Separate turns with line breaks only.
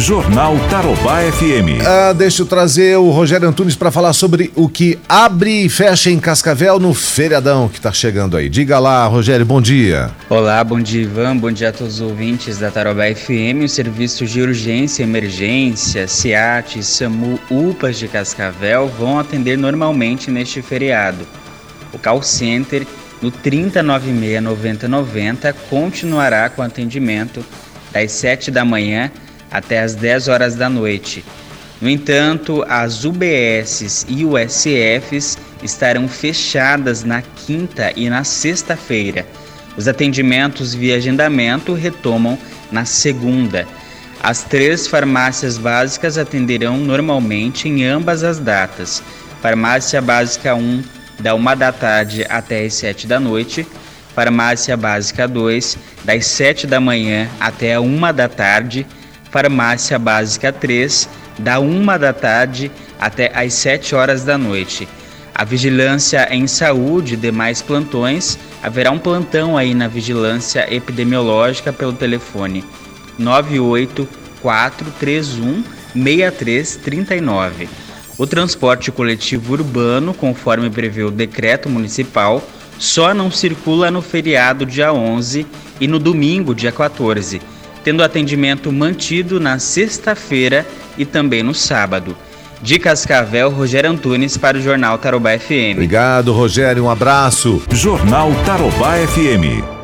Jornal Tarobá FM.
Ah, deixa eu trazer o Rogério Antunes para falar sobre o que abre e fecha em Cascavel no feriadão que está chegando aí. Diga lá, Rogério, bom dia.
Olá, bom dia, Ivan. Bom dia a todos os ouvintes da Tarobá FM. Os serviços de urgência, emergência, SEAT, SAMU, UPAs de Cascavel vão atender normalmente neste feriado. O call center no 3096-9090 continuará com atendimento das 7 da manhã até as 10 horas da noite. No entanto, as UBSs e USFs estarão fechadas na quinta e na sexta-feira. Os atendimentos via agendamento retomam na segunda. As três farmácias básicas atenderão normalmente em ambas as datas. Farmácia Básica 1, da 1 da tarde até as 7 da noite. Farmácia Básica 2, das 7 da manhã até a 1 da tarde. Farmácia Básica 3, da 1 da tarde até as 7 horas da noite. A vigilância em saúde e demais plantões, haverá um plantão aí na vigilância epidemiológica pelo telefone 98431 6339. O transporte coletivo urbano, conforme prevê o decreto municipal, só não circula no feriado dia 11 e no domingo dia 14, tendo atendimento mantido na sexta-feira e também no sábado. De Cascavel, Rogério Antunes para o Jornal Tarobá FM.
Obrigado, Rogério. Um abraço.
Jornal Tarobá FM.